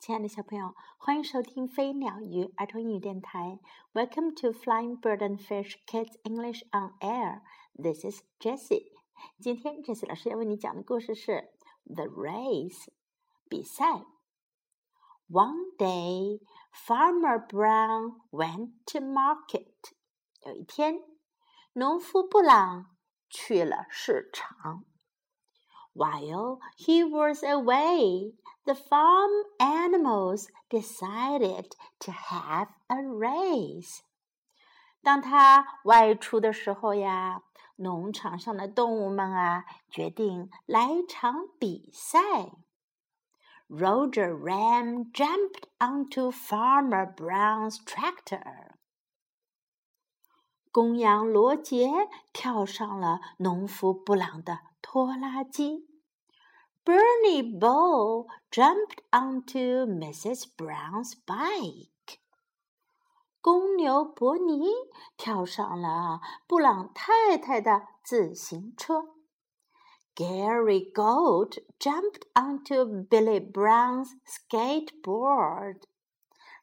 亲爱的小朋友，欢迎收听飞鸟鱼儿童英语电台。Welcome to Flying Bird and Fish Kids English on Air. This is Jessie. 今天 Jessie 老师要为你讲的故事是《The Race》比赛。One day, Farmer Brown went to market. 有一天，农夫布朗去了市场。While he was away, the farm animals decided to have a race. 当他外出的时候呀，农场上的动物们啊，决定来场比赛。Roger Ram jumped onto Farmer Brown's tractor. 公羊罗杰跳上了农夫布朗的 拖拉机。Bernie Bull jumped onto Mrs. Brown's bike. 公牛伯尼跳上了布朗太太的自行车。Gary Goat jumped onto Billy Brown's skateboard.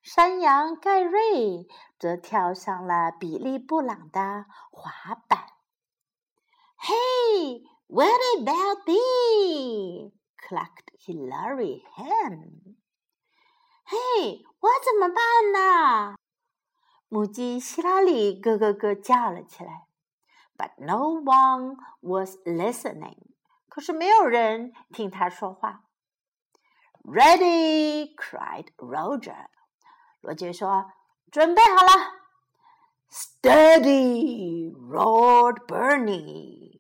山羊盖瑞则跳上了比利布朗的滑板。Hey! What about me? clucked Hilary Hen. 嘿，我怎么办呢？母鸡希拉里咯咯咯叫了起来。But no one was listening. 可是没有人听他说话。Ready! cried Roger. 罗杰说：“准备好了。” Steady! roared Bernie.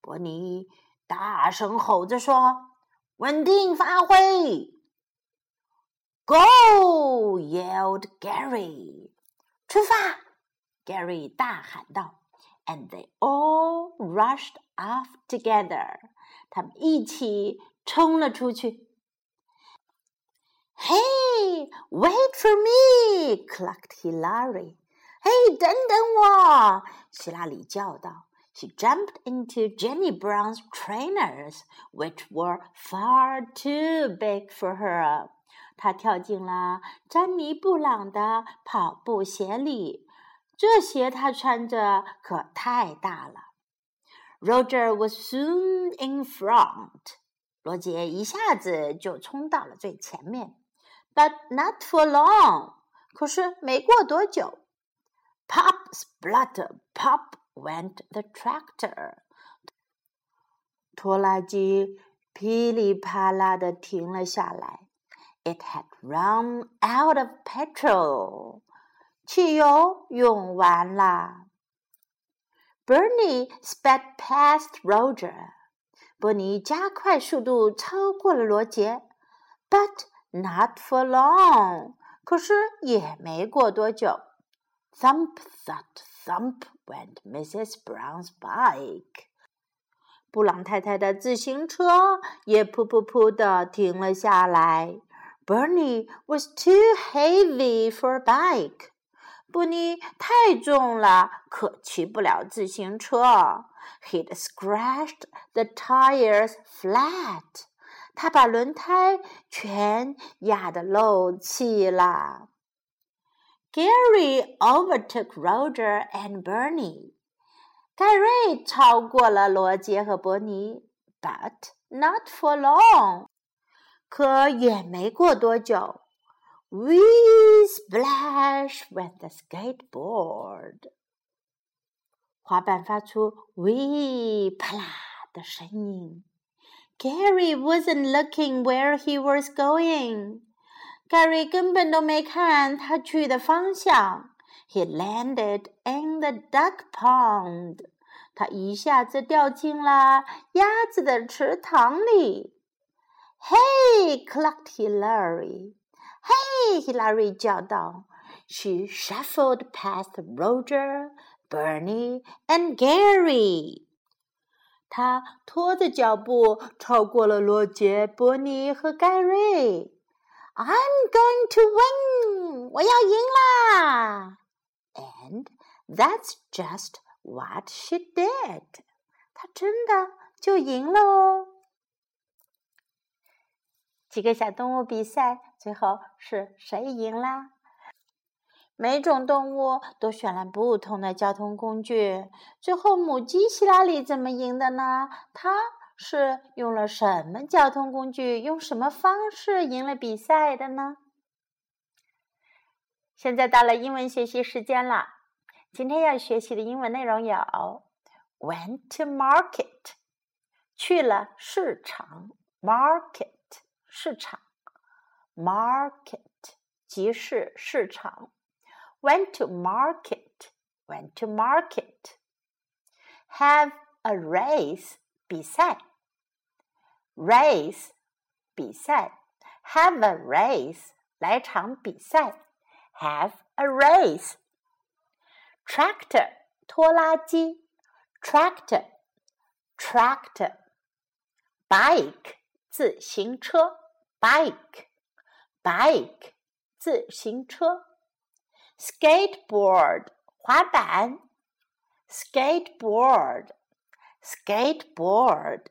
伯尼大声吼着说：“稳定发挥！”“Go!” yelled Gary. 出发！Gary 大喊道。And they all rushed off together. 他们一起冲了出去。“Hey, wait for me!” clucked Hillary 嘿，等等我！希拉里叫道。she jumped into Jenny Brown's trainers, which were far too big for her. 她跳进了詹妮布朗的跑步鞋里，这鞋她穿着可太大了。Roger was soon in front. 罗杰一下子就冲到了最前面，but not for long. 可是没过多久，pop splutter pop went the tractor。拖拉机噼里啪啦的停了下来。It had run out of petrol。汽油用完了。Bernie sped past Roger。伯尼加快速度超过了罗杰，but not for long。可是也没过多久。 Thump, thud, thump went Mrs. Brown's bike. 布朗太太的自行车也噗噗噗的停了下来。Bernie was too heavy for a bike. 布尼太重了，可骑不了自行车。He'd scratched the tires flat. 他把轮胎全压得漏气了。 Gary overtook Roger and Bernie. 盖瑞超过了罗杰和伯尼，but not for long. 可也没过多久。We splash with the skateboard. 滑板发出 “we” 啪啦的声音。Gary wasn't looking where he was going. 盖瑞根本都没看他去的方向。He landed in the duck pond。他一下子掉进了鸭子的池塘里。Hey! clucked Hilary. Hey! Hilary 叫道。She shuffled past Roger, Bernie, and Gary. 她拖着脚步超过了罗杰、伯尼和盖瑞。 I'm going to win！我要赢啦！And that's just what she did。她真的就赢了哦。几个小动物比赛，最后是谁赢啦？每种动物都选了不同的交通工具，最后母鸡希拉里怎么赢的呢？它是用了什么交通工具，用什么方式赢了比赛的呢？现在到了英文学习时间了，今天要学习的英文内容有：went to market，去了市场，market。市场，market 集市市场，went to market went to market have a race 比赛 ，race 比赛，have a race 来场比赛，have a race tractor 拖拉机，tractor tractor bike 自行车。bike bike 自行车，skateboard 滑板，skateboard skateboard。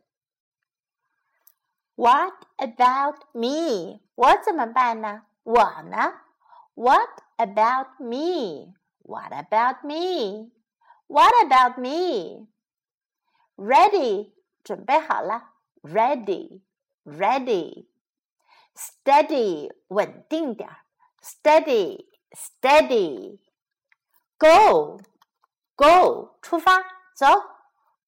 What about me？我怎么办呢？我呢？What about me？What about me？What about me？Ready，准备好了。Ready，ready。steady 稳定点儿，steady steady。Go go 出发走，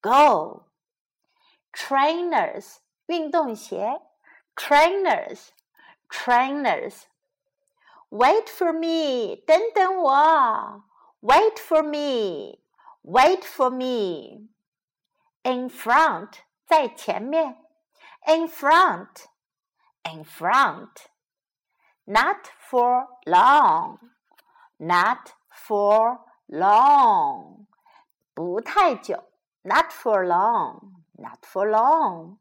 go。Trainers 运动鞋，trainers trainers。Wait for me 等等我，wait for me wait for me。In front 在前面，in front in front. Not for long, not for long. 不太久，not for long, not for long.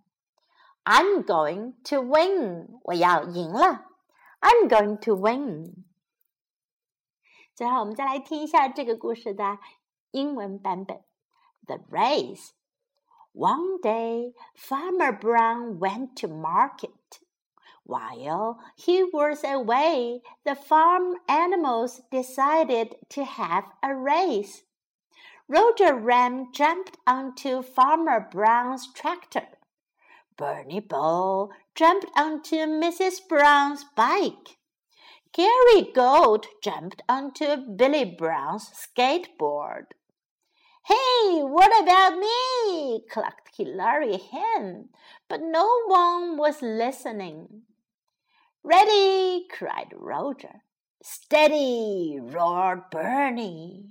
I'm going to win. 我要赢了。I'm going to win. 最后，我们再来听一下这个故事的英文版本。The race. One day, Farmer Brown went to market. While he was away, the farm animals decided to have a race. Roger Ram jumped onto Farmer Brown's tractor. Bernie Bull jumped onto Mrs. Brown's bike. Gary Goat jumped onto Billy Brown's skateboard. Hey, what about me? clucked Hilary Hen, but no one was listening. Ready! cried Roger. Steady! roared Bernie.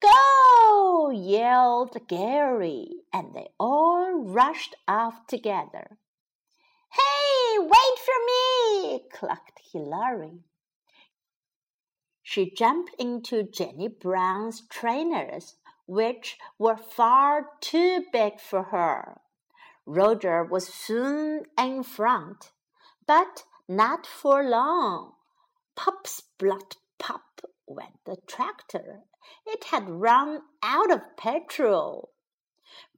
Go! yelled Gary, and they all rushed off together. Hey, wait for me! clucked Hilary. She jumped into Jenny Brown's trainers, which were far too big for her. Roger was soon in front, but not for long. Pop splut pop went the tractor. It had run out of petrol.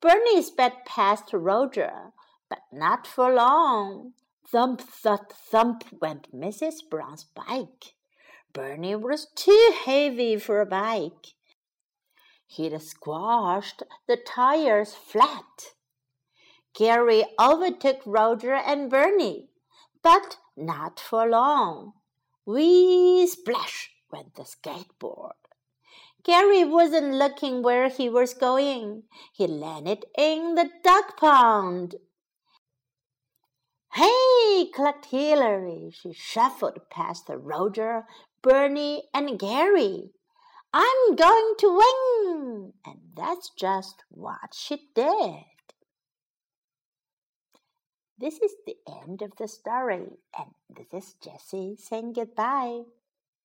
Bernie sped past Roger, but not for long. Thump, thud, thump went Mrs. Brown's bike. Bernie was too heavy for a bike. He'd squashed the tires flat. Gary overtook Roger and Bernie, but not for long. Wee splash went the skateboard. Gary wasn't looking where he was going. He landed in the duck pond. Hey, clucked Hilary. She shuffled past Roger, Bernie, and Gary. I'm going to win! And that's just what she did. This is the end of the story, and this is Jessie saying goodbye.